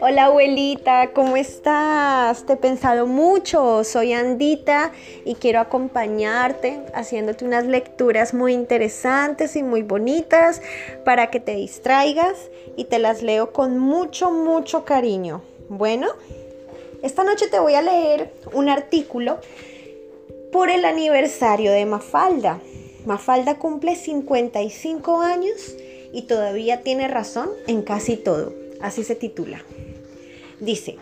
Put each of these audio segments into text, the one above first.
Hola abuelita, ¿cómo estás? Te he pensado mucho, soy Andita y quiero acompañarte haciéndote unas lecturas muy interesantes y muy bonitas para que te distraigas y te las leo con mucho, mucho cariño. Bueno, esta noche te voy a leer un artículo por el aniversario de Mafalda. Mafalda cumple 55 años y todavía tiene razón en casi todo. Así se titula. Dice,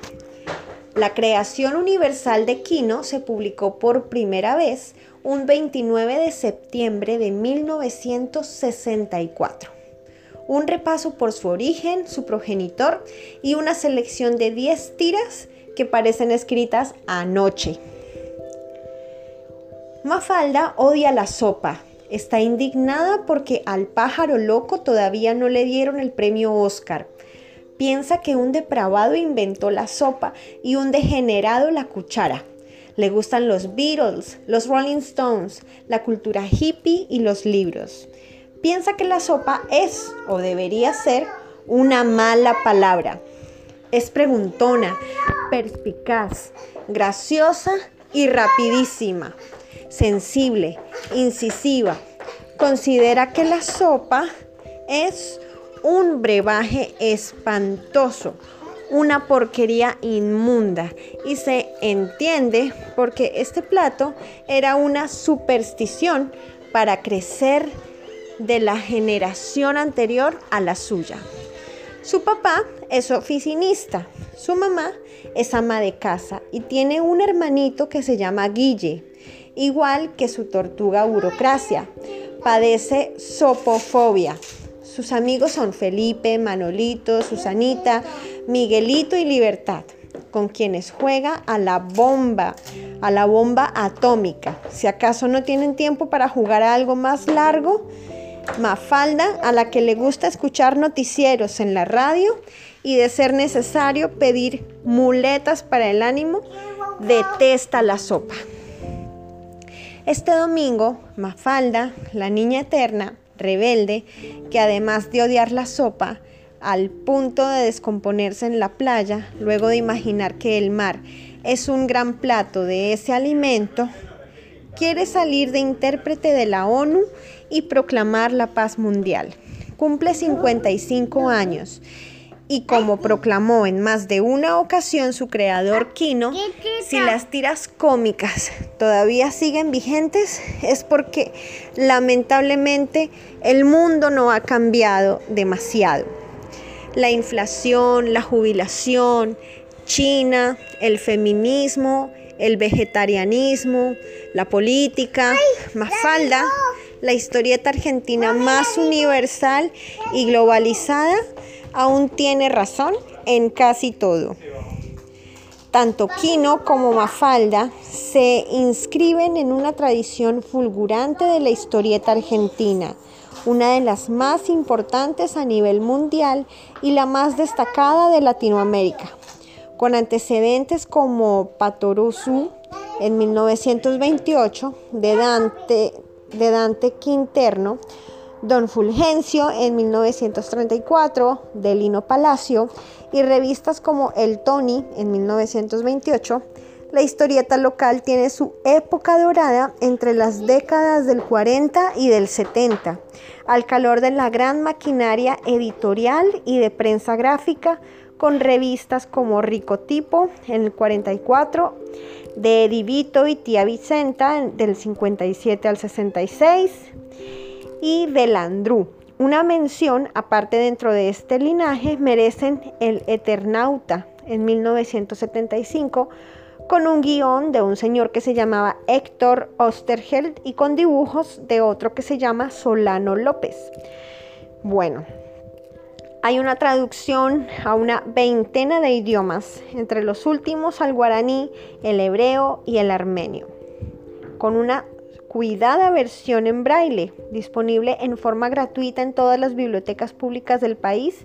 la creación universal de Kino se publicó por primera vez un 29 de septiembre de 1964. Un repaso por su origen, su progenitor y una selección de 10 tiras que parecen escritas anoche. Mafalda odia la sopa. Está indignada porque al pájaro loco todavía no le dieron el premio Oscar. Piensa que un depravado inventó la sopa y un degenerado la cuchara. Le gustan los Beatles, los Rolling Stones, la cultura hippie y los libros. Piensa que la sopa es o debería ser una mala palabra. Es preguntona, perspicaz, graciosa y rapidísima, sensible, incisiva. Considera que la sopa es un brebaje espantoso, una porquería inmunda y se entiende porque este plato era una superstición para crecer de la generación anterior a la suya. Su papá es oficinista, su mamá es ama de casa y tiene un hermanito que se llama Guille, igual que su tortuga burocracia. Padece sopofobia. Sus amigos son Felipe, Manolito, Susanita, Miguelito y Libertad, con quienes juega a la bomba, a la bomba atómica. Si acaso no tienen tiempo para jugar a algo más largo, Mafalda, a la que le gusta escuchar noticieros en la radio y de ser necesario pedir muletas para el ánimo, detesta la sopa. Este domingo, Mafalda, la niña eterna, rebelde, que además de odiar la sopa, al punto de descomponerse en la playa, luego de imaginar que el mar es un gran plato de ese alimento, quiere salir de intérprete de la ONU y proclamar la paz mundial. Cumple 55 años y como proclamó en más de una ocasión su creador Kino, si las tiras cómicas todavía siguen vigentes es porque lamentablemente el mundo no ha cambiado demasiado. La inflación, la jubilación, China, el feminismo, el vegetarianismo, la política, Mafalda, la historieta argentina más universal y globalizada, aún tiene razón en casi todo. Tanto Quino como Mafalda se inscriben en una tradición fulgurante de la historieta argentina, una de las más importantes a nivel mundial y la más destacada de Latinoamérica con antecedentes como Patoruzú en 1928 de Dante, de Dante Quinterno, Don Fulgencio en 1934 de Lino Palacio y revistas como El Tony en 1928, la historieta local tiene su época dorada entre las décadas del 40 y del 70, al calor de la gran maquinaria editorial y de prensa gráfica con revistas como Ricotipo en el 44, de Divito y Tía Vicenta del 57 al 66 y de Landru. Una mención, aparte dentro de este linaje, merecen el Eternauta en 1975 con un guion de un señor que se llamaba Héctor Osterheld y con dibujos de otro que se llama Solano López. Bueno, hay una traducción a una veintena de idiomas, entre los últimos al guaraní, el hebreo y el armenio, con una cuidada versión en braille, disponible en forma gratuita en todas las bibliotecas públicas del país,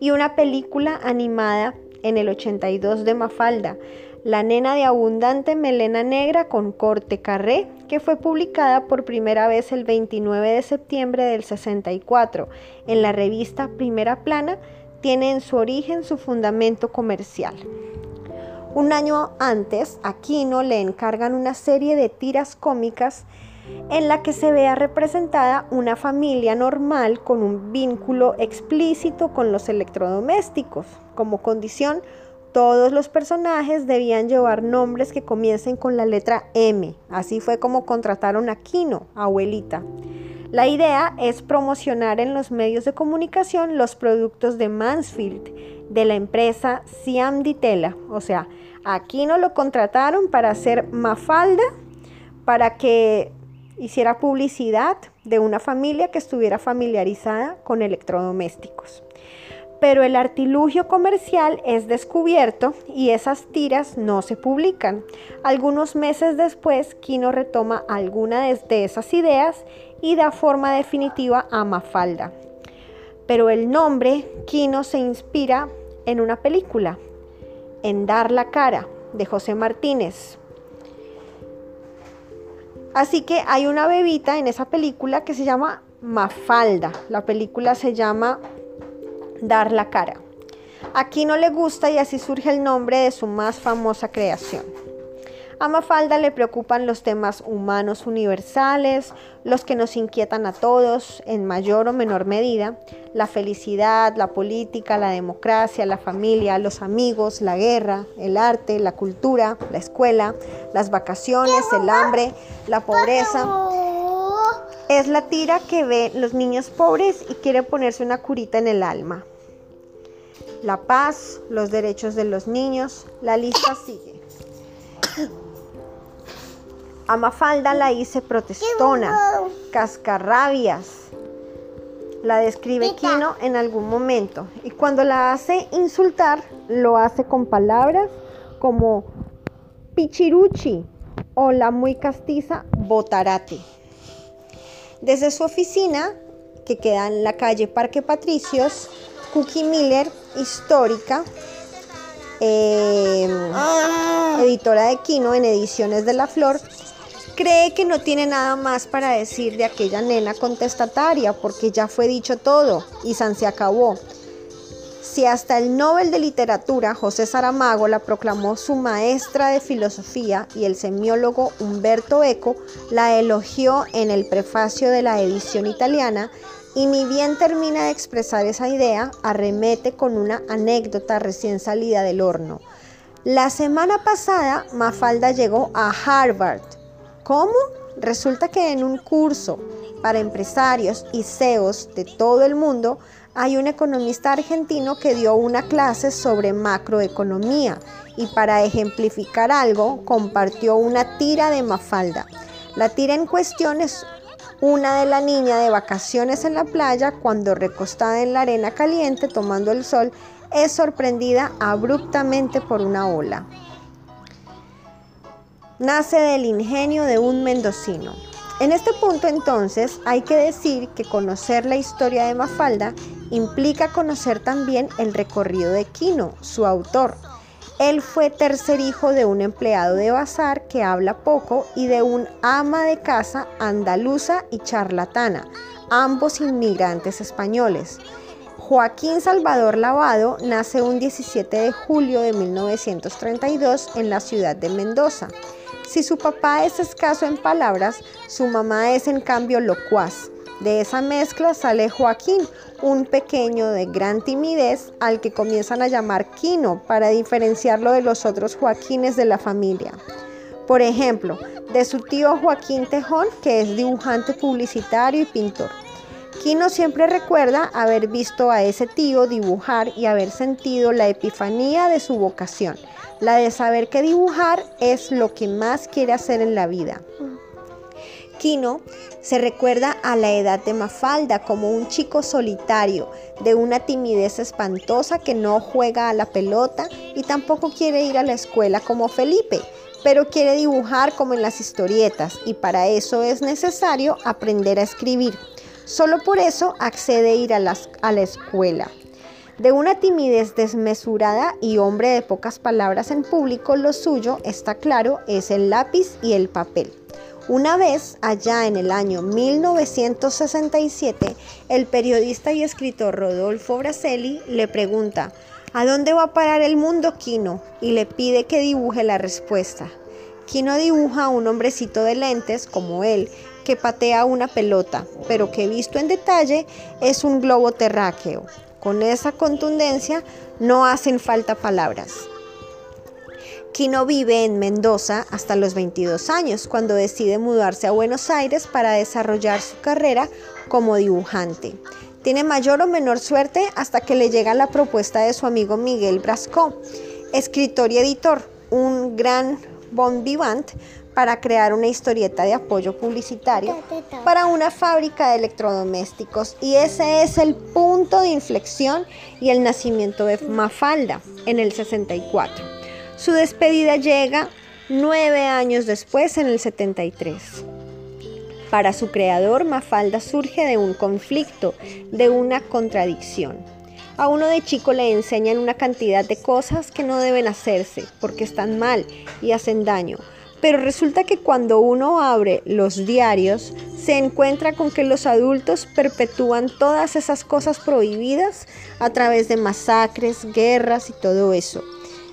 y una película animada en el 82 de Mafalda, La nena de abundante melena negra con corte carré, que fue publicada por primera vez el 29 de septiembre del 64 en la revista Primera Plana, tiene en su origen su fundamento comercial. Un año antes, a Quino le encargan una serie de tiras cómicas en la que se vea representada una familia normal con un vínculo explícito con los electrodomésticos. Como condición, todos los personajes debían llevar nombres que comiencen con la letra M. Así fue como contrataron a Kino, abuelita. La idea es promocionar en los medios de comunicación los productos de Mansfield, de la empresa Siam Ditela. O sea, a Kino lo contrataron para hacer Mafalda, para que hiciera publicidad de una familia que estuviera familiarizada con electrodomésticos pero el artilugio comercial es descubierto y esas tiras no se publican. Algunos meses después, Kino retoma alguna de esas ideas y da forma definitiva a Mafalda. Pero el nombre Kino se inspira en una película, en Dar la cara, de José Martínez. Así que hay una bebita en esa película que se llama Mafalda. La película se llama dar la cara. Aquí no le gusta y así surge el nombre de su más famosa creación. A Mafalda le preocupan los temas humanos universales, los que nos inquietan a todos en mayor o menor medida, la felicidad, la política, la democracia, la familia, los amigos, la guerra, el arte, la cultura, la escuela, las vacaciones, el hambre, la pobreza. Es la tira que ve los niños pobres y quiere ponerse una curita en el alma la paz, los derechos de los niños, la lista sigue. Amafalda la hice protestona, cascarrabias. La describe Kino en algún momento. Y cuando la hace insultar lo hace con palabras como pichiruchi o la muy castiza botarate. Desde su oficina, que queda en la calle Parque Patricios, Cookie Miller, histórica, em, editora de Kino en Ediciones de la Flor, cree que no tiene nada más para decir de aquella nena contestataria porque ya fue dicho todo y San se acabó. Si hasta el Nobel de Literatura José Saramago la proclamó su maestra de filosofía y el semiólogo Humberto Eco la elogió en el prefacio de la edición italiana, y ni bien termina de expresar esa idea, arremete con una anécdota recién salida del horno. La semana pasada, Mafalda llegó a Harvard. ¿Cómo? Resulta que en un curso para empresarios y CEOs de todo el mundo, hay un economista argentino que dio una clase sobre macroeconomía y para ejemplificar algo compartió una tira de Mafalda. La tira en cuestión es una de la niña de vacaciones en la playa cuando recostada en la arena caliente tomando el sol es sorprendida abruptamente por una ola. Nace del ingenio de un mendocino. En este punto entonces hay que decir que conocer la historia de Mafalda implica conocer también el recorrido de Quino, su autor, él fue tercer hijo de un empleado de bazar que habla poco y de un ama de casa andaluza y charlatana, ambos inmigrantes españoles. Joaquín Salvador Lavado nace un 17 de julio de 1932 en la ciudad de Mendoza. Si su papá es escaso en palabras, su mamá es en cambio locuaz. De esa mezcla sale Joaquín, un pequeño de gran timidez al que comienzan a llamar Quino para diferenciarlo de los otros Joaquines de la familia. Por ejemplo, de su tío Joaquín Tejón, que es dibujante publicitario y pintor. Quino siempre recuerda haber visto a ese tío dibujar y haber sentido la epifanía de su vocación, la de saber que dibujar es lo que más quiere hacer en la vida. Quino se recuerda a la edad de Mafalda como un chico solitario, de una timidez espantosa que no juega a la pelota y tampoco quiere ir a la escuela como Felipe, pero quiere dibujar como en las historietas y para eso es necesario aprender a escribir. Solo por eso accede a ir a, a la escuela. De una timidez desmesurada y hombre de pocas palabras en público, lo suyo, está claro, es el lápiz y el papel. Una vez, allá en el año 1967, el periodista y escritor Rodolfo Braselli le pregunta, ¿A dónde va a parar el mundo, Quino? Y le pide que dibuje la respuesta. Quino dibuja a un hombrecito de lentes, como él, que patea una pelota, pero que visto en detalle es un globo terráqueo. Con esa contundencia no hacen falta palabras. Quino vive en Mendoza hasta los 22 años, cuando decide mudarse a Buenos Aires para desarrollar su carrera como dibujante. Tiene mayor o menor suerte hasta que le llega la propuesta de su amigo Miguel Brasco, escritor y editor, un gran bon vivant, para crear una historieta de apoyo publicitario para una fábrica de electrodomésticos. Y ese es el punto de inflexión y el nacimiento de Mafalda en el 64. Su despedida llega nueve años después, en el 73. Para su creador, Mafalda surge de un conflicto, de una contradicción. A uno de chico le enseñan una cantidad de cosas que no deben hacerse porque están mal y hacen daño. Pero resulta que cuando uno abre los diarios, se encuentra con que los adultos perpetúan todas esas cosas prohibidas a través de masacres, guerras y todo eso.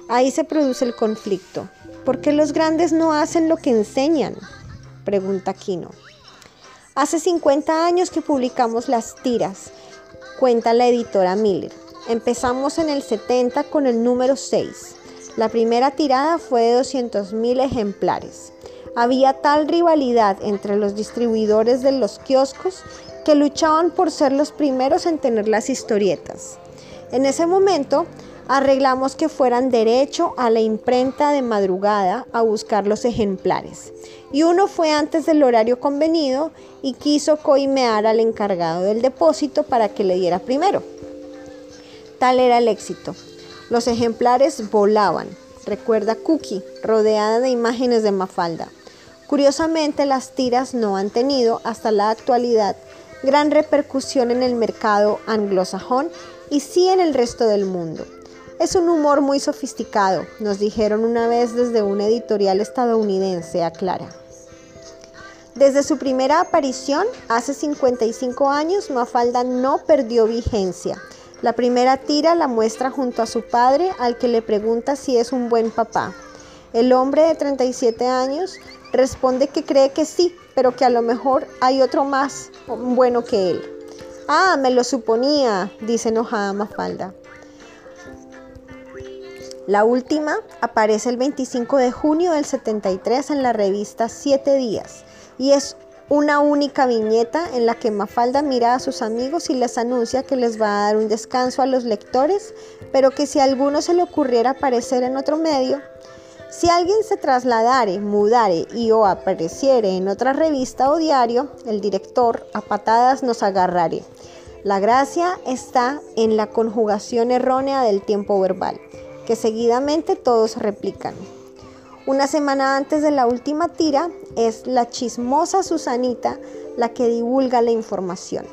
Ahí se produce el conflicto. ¿Por qué los grandes no hacen lo que enseñan? Pregunta Quino. Hace 50 años que publicamos las tiras, cuenta la editora Miller. Empezamos en el 70 con el número 6. La primera tirada fue de 200.000 ejemplares. Había tal rivalidad entre los distribuidores de los kioscos que luchaban por ser los primeros en tener las historietas. En ese momento arreglamos que fueran derecho a la imprenta de madrugada a buscar los ejemplares. Y uno fue antes del horario convenido y quiso coimear al encargado del depósito para que le diera primero. Tal era el éxito. Los ejemplares volaban, recuerda Cookie, rodeada de imágenes de Mafalda. Curiosamente, las tiras no han tenido hasta la actualidad gran repercusión en el mercado anglosajón y sí en el resto del mundo. Es un humor muy sofisticado, nos dijeron una vez desde una editorial estadounidense, aclara. Desde su primera aparición, hace 55 años, Mafalda no perdió vigencia. La primera tira la muestra junto a su padre, al que le pregunta si es un buen papá. El hombre de 37 años responde que cree que sí, pero que a lo mejor hay otro más bueno que él. Ah, me lo suponía, dice enojada Mafalda. La última aparece el 25 de junio del 73 en la revista Siete Días y es una única viñeta en la que Mafalda mira a sus amigos y les anuncia que les va a dar un descanso a los lectores, pero que si a alguno se le ocurriera aparecer en otro medio, si alguien se trasladare, mudare y o apareciere en otra revista o diario, el director a patadas nos agarrare. La gracia está en la conjugación errónea del tiempo verbal que seguidamente todos replican. Una semana antes de la última tira es la chismosa Susanita la que divulga la información.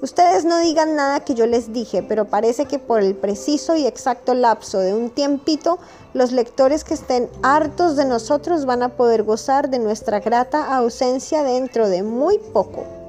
Ustedes no digan nada que yo les dije, pero parece que por el preciso y exacto lapso de un tiempito, los lectores que estén hartos de nosotros van a poder gozar de nuestra grata ausencia dentro de muy poco.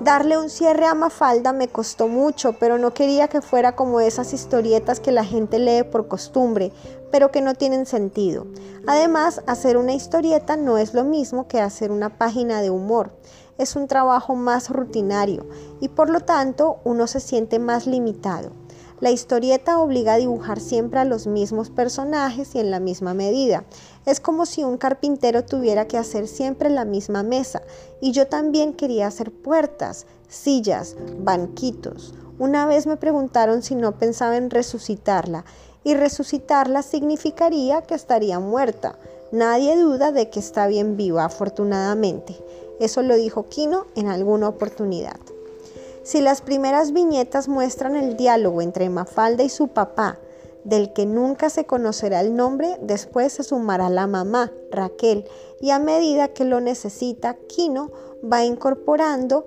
Darle un cierre a Mafalda me costó mucho, pero no quería que fuera como esas historietas que la gente lee por costumbre, pero que no tienen sentido. Además, hacer una historieta no es lo mismo que hacer una página de humor. Es un trabajo más rutinario y por lo tanto uno se siente más limitado. La historieta obliga a dibujar siempre a los mismos personajes y en la misma medida. Es como si un carpintero tuviera que hacer siempre la misma mesa. Y yo también quería hacer puertas, sillas, banquitos. Una vez me preguntaron si no pensaba en resucitarla. Y resucitarla significaría que estaría muerta. Nadie duda de que está bien viva, afortunadamente. Eso lo dijo Kino en alguna oportunidad. Si las primeras viñetas muestran el diálogo entre Mafalda y su papá, del que nunca se conocerá el nombre, después se sumará la mamá, Raquel, y a medida que lo necesita, Kino va incorporando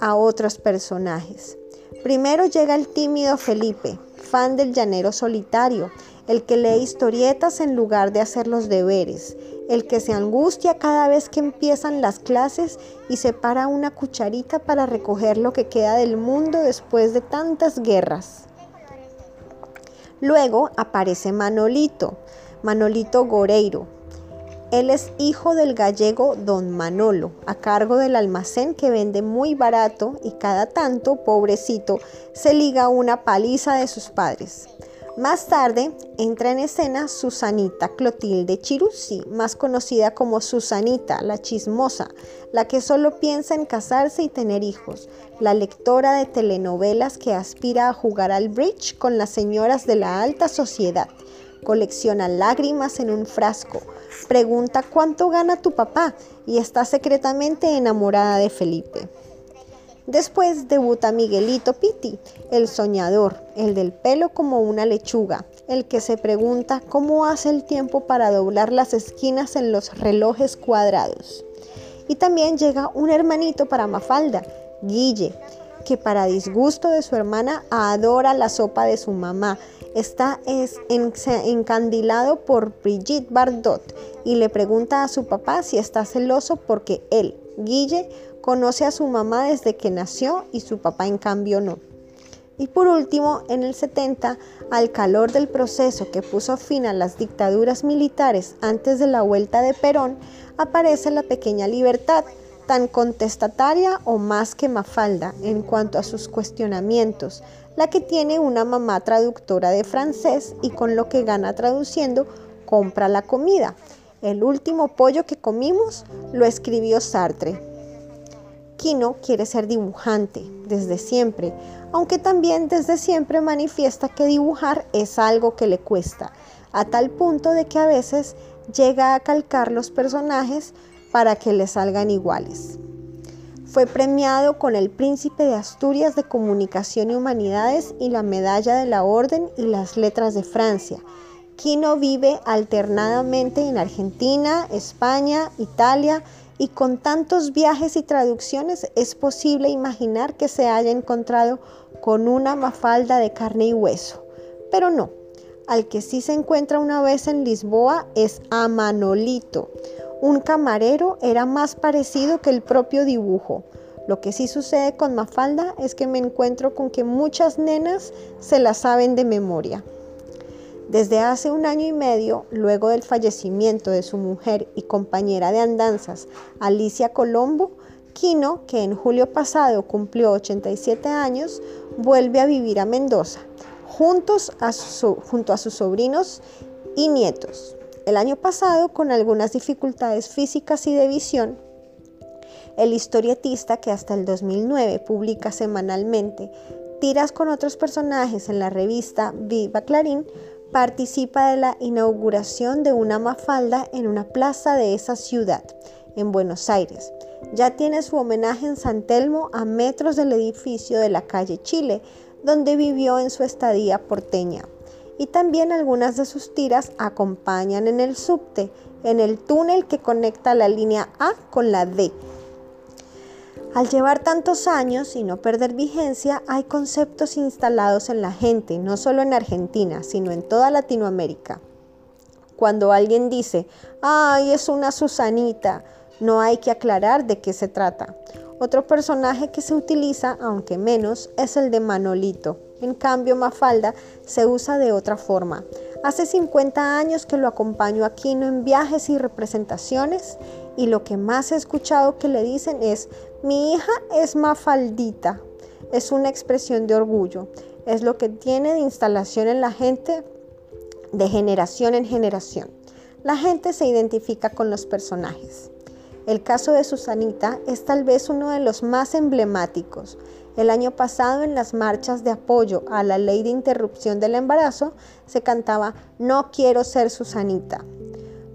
a otros personajes. Primero llega el tímido Felipe, afán del llanero solitario, el que lee historietas en lugar de hacer los deberes, el que se angustia cada vez que empiezan las clases y separa una cucharita para recoger lo que queda del mundo después de tantas guerras. Luego aparece Manolito, Manolito Goreiro, él es hijo del gallego don Manolo, a cargo del almacén que vende muy barato y cada tanto, pobrecito, se liga una paliza de sus padres. Más tarde entra en escena Susanita Clotilde Chiruzzi, más conocida como Susanita, la chismosa, la que solo piensa en casarse y tener hijos, la lectora de telenovelas que aspira a jugar al bridge con las señoras de la alta sociedad, colecciona lágrimas en un frasco, pregunta cuánto gana tu papá y está secretamente enamorada de Felipe. Después debuta Miguelito Pitti, el soñador, el del pelo como una lechuga, el que se pregunta cómo hace el tiempo para doblar las esquinas en los relojes cuadrados. Y también llega un hermanito para Mafalda, Guille, que para disgusto de su hermana adora la sopa de su mamá está es encandilado por Brigitte Bardot y le pregunta a su papá si está celoso porque él, Guille, conoce a su mamá desde que nació y su papá en cambio no. Y por último, en el 70, al calor del proceso que puso fin a las dictaduras militares antes de la vuelta de Perón, aparece la pequeña libertad, tan contestataria o más que Mafalda en cuanto a sus cuestionamientos, la que tiene una mamá traductora de francés y con lo que gana traduciendo compra la comida. El último pollo que comimos lo escribió Sartre. Kino quiere ser dibujante desde siempre, aunque también desde siempre manifiesta que dibujar es algo que le cuesta, a tal punto de que a veces llega a calcar los personajes para que le salgan iguales. Fue premiado con el Príncipe de Asturias de Comunicación y Humanidades y la Medalla de la Orden y las Letras de Francia. Quino vive alternadamente en Argentina, España, Italia y con tantos viajes y traducciones es posible imaginar que se haya encontrado con una mafalda de carne y hueso. Pero no, al que sí se encuentra una vez en Lisboa es a Manolito, un camarero era más parecido que el propio dibujo. Lo que sí sucede con Mafalda es que me encuentro con que muchas nenas se la saben de memoria. Desde hace un año y medio, luego del fallecimiento de su mujer y compañera de andanzas, Alicia Colombo, Quino, que en julio pasado cumplió 87 años, vuelve a vivir a Mendoza, juntos junto a sus sobrinos y nietos. El año pasado, con algunas dificultades físicas y de visión, el historietista que hasta el 2009 publica semanalmente tiras con otros personajes en la revista Viva Clarín, participa de la inauguración de una mafalda en una plaza de esa ciudad, en Buenos Aires. Ya tiene su homenaje en San Telmo a metros del edificio de la calle Chile, donde vivió en su estadía porteña y también algunas de sus tiras acompañan en el subte, en el túnel que conecta la línea A con la D. Al llevar tantos años y no perder vigencia, hay conceptos instalados en la gente, no solo en Argentina, sino en toda Latinoamérica. Cuando alguien dice, ay, es una Susanita, no hay que aclarar de qué se trata. Otro personaje que se utiliza, aunque menos, es el de Manolito, en cambio, Mafalda se usa de otra forma. Hace 50 años que lo acompaño aquí en viajes y representaciones y lo que más he escuchado que le dicen es, mi hija es Mafaldita. Es una expresión de orgullo. Es lo que tiene de instalación en la gente de generación en generación. La gente se identifica con los personajes. El caso de Susanita es tal vez uno de los más emblemáticos. El año pasado en las marchas de apoyo a la ley de interrupción del embarazo se cantaba No quiero ser Susanita.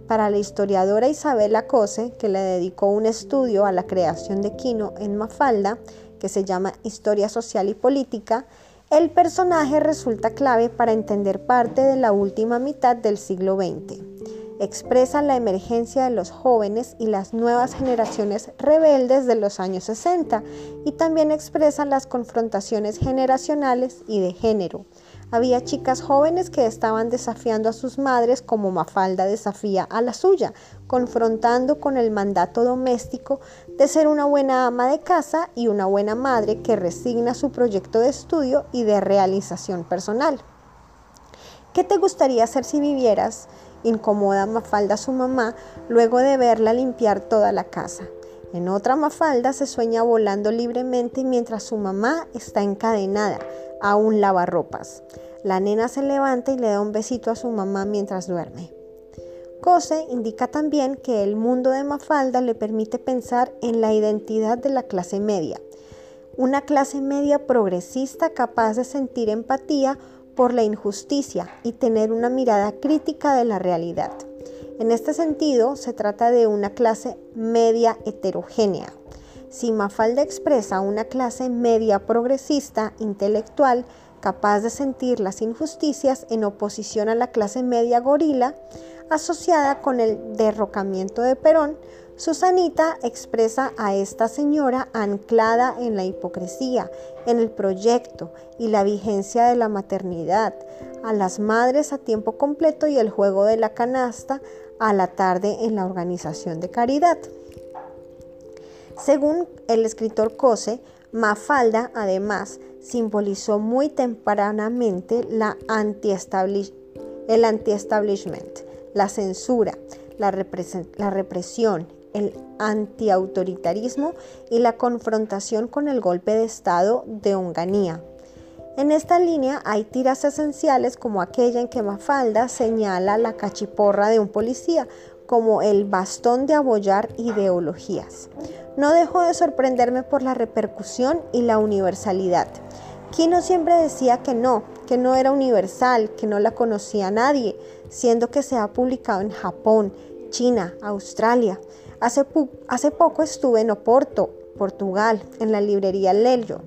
Para la historiadora Isabel Cose, que le dedicó un estudio a la creación de Quino en Mafalda, que se llama Historia Social y Política, el personaje resulta clave para entender parte de la última mitad del siglo XX expresa la emergencia de los jóvenes y las nuevas generaciones rebeldes de los años 60 y también expresa las confrontaciones generacionales y de género. Había chicas jóvenes que estaban desafiando a sus madres como Mafalda desafía a la suya, confrontando con el mandato doméstico de ser una buena ama de casa y una buena madre que resigna su proyecto de estudio y de realización personal. ¿Qué te gustaría hacer si vivieras? Incomoda Mafalda a su mamá luego de verla limpiar toda la casa. En otra Mafalda se sueña volando libremente mientras su mamá está encadenada a un lavarropas. La nena se levanta y le da un besito a su mamá mientras duerme. Cose indica también que el mundo de Mafalda le permite pensar en la identidad de la clase media, una clase media progresista capaz de sentir empatía por la injusticia y tener una mirada crítica de la realidad. En este sentido, se trata de una clase media heterogénea. Si Mafalda expresa una clase media progresista intelectual capaz de sentir las injusticias en oposición a la clase media gorila, asociada con el derrocamiento de Perón, Susanita expresa a esta señora anclada en la hipocresía, en el proyecto y la vigencia de la maternidad, a las madres a tiempo completo y el juego de la canasta a la tarde en la organización de caridad. Según el escritor Cose, Mafalda además simbolizó muy tempranamente el anti-establishment, la censura, la, la represión, el antiautoritarismo y la confrontación con el golpe de Estado de Onganía. En esta línea hay tiras esenciales como aquella en que Mafalda señala la cachiporra de un policía como el bastón de abollar ideologías. No dejo de sorprenderme por la repercusión y la universalidad. Kino siempre decía que no, que no era universal, que no la conocía nadie, siendo que se ha publicado en Japón, China, Australia. Hace, hace poco estuve en Oporto, Portugal, en la librería Lello,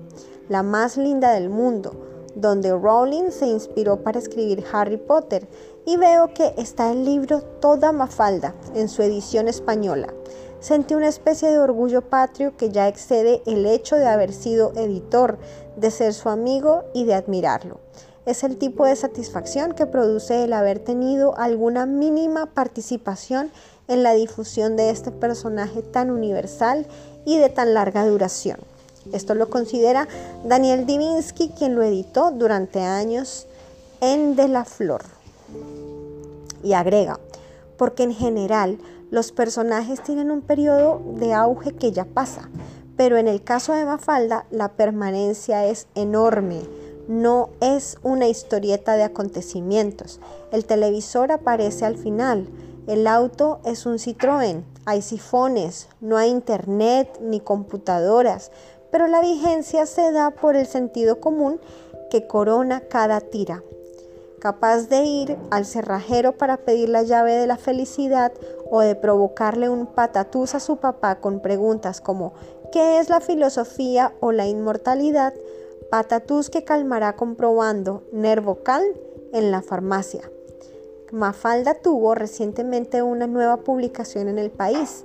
la más linda del mundo, donde Rowling se inspiró para escribir Harry Potter y veo que está el libro Toda Mafalda en su edición española. Sentí una especie de orgullo patrio que ya excede el hecho de haber sido editor, de ser su amigo y de admirarlo. Es el tipo de satisfacción que produce el haber tenido alguna mínima participación en la difusión de este personaje tan universal y de tan larga duración. Esto lo considera Daniel Divinsky, quien lo editó durante años en De la Flor. Y agrega, porque en general los personajes tienen un periodo de auge que ya pasa, pero en el caso de Mafalda la permanencia es enorme. No es una historieta de acontecimientos. El televisor aparece al final. El auto es un Citroën. Hay sifones. No hay internet ni computadoras. Pero la vigencia se da por el sentido común que corona cada tira capaz de ir al cerrajero para pedir la llave de la felicidad o de provocarle un patatús a su papá con preguntas como ¿qué es la filosofía o la inmortalidad? Patatús que calmará comprobando Nervocal en la farmacia. Mafalda tuvo recientemente una nueva publicación en el país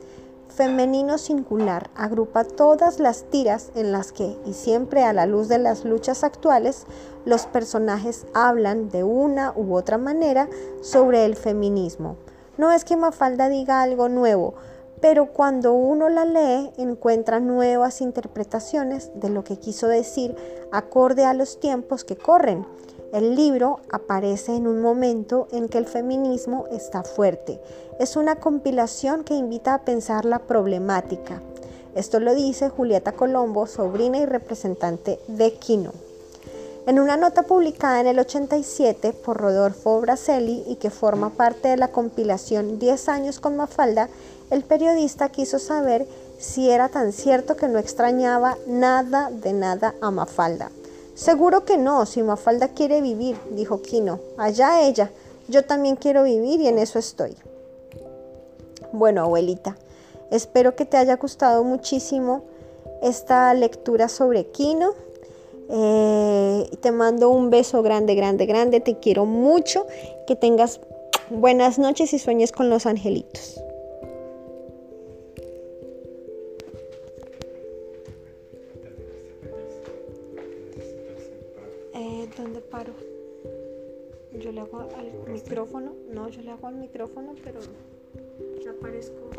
femenino singular agrupa todas las tiras en las que, y siempre a la luz de las luchas actuales, los personajes hablan de una u otra manera sobre el feminismo. No es que Mafalda diga algo nuevo, pero cuando uno la lee encuentra nuevas interpretaciones de lo que quiso decir acorde a los tiempos que corren el libro aparece en un momento en que el feminismo está fuerte. Es una compilación que invita a pensar la problemática. Esto lo dice Julieta Colombo, sobrina y representante de Quino. En una nota publicada en el 87 por Rodolfo Braselli y que forma parte de la compilación 10 años con Mafalda, el periodista quiso saber si era tan cierto que no extrañaba nada de nada a Mafalda. Seguro que no, si Mafalda quiere vivir, dijo Kino. Allá ella, yo también quiero vivir y en eso estoy. Bueno, abuelita, espero que te haya gustado muchísimo esta lectura sobre Kino. Eh, te mando un beso grande, grande, grande. Te quiero mucho. Que tengas buenas noches y sueñes con los angelitos. paro. Yo le hago al micrófono, no, yo le hago al micrófono, pero no aparezco.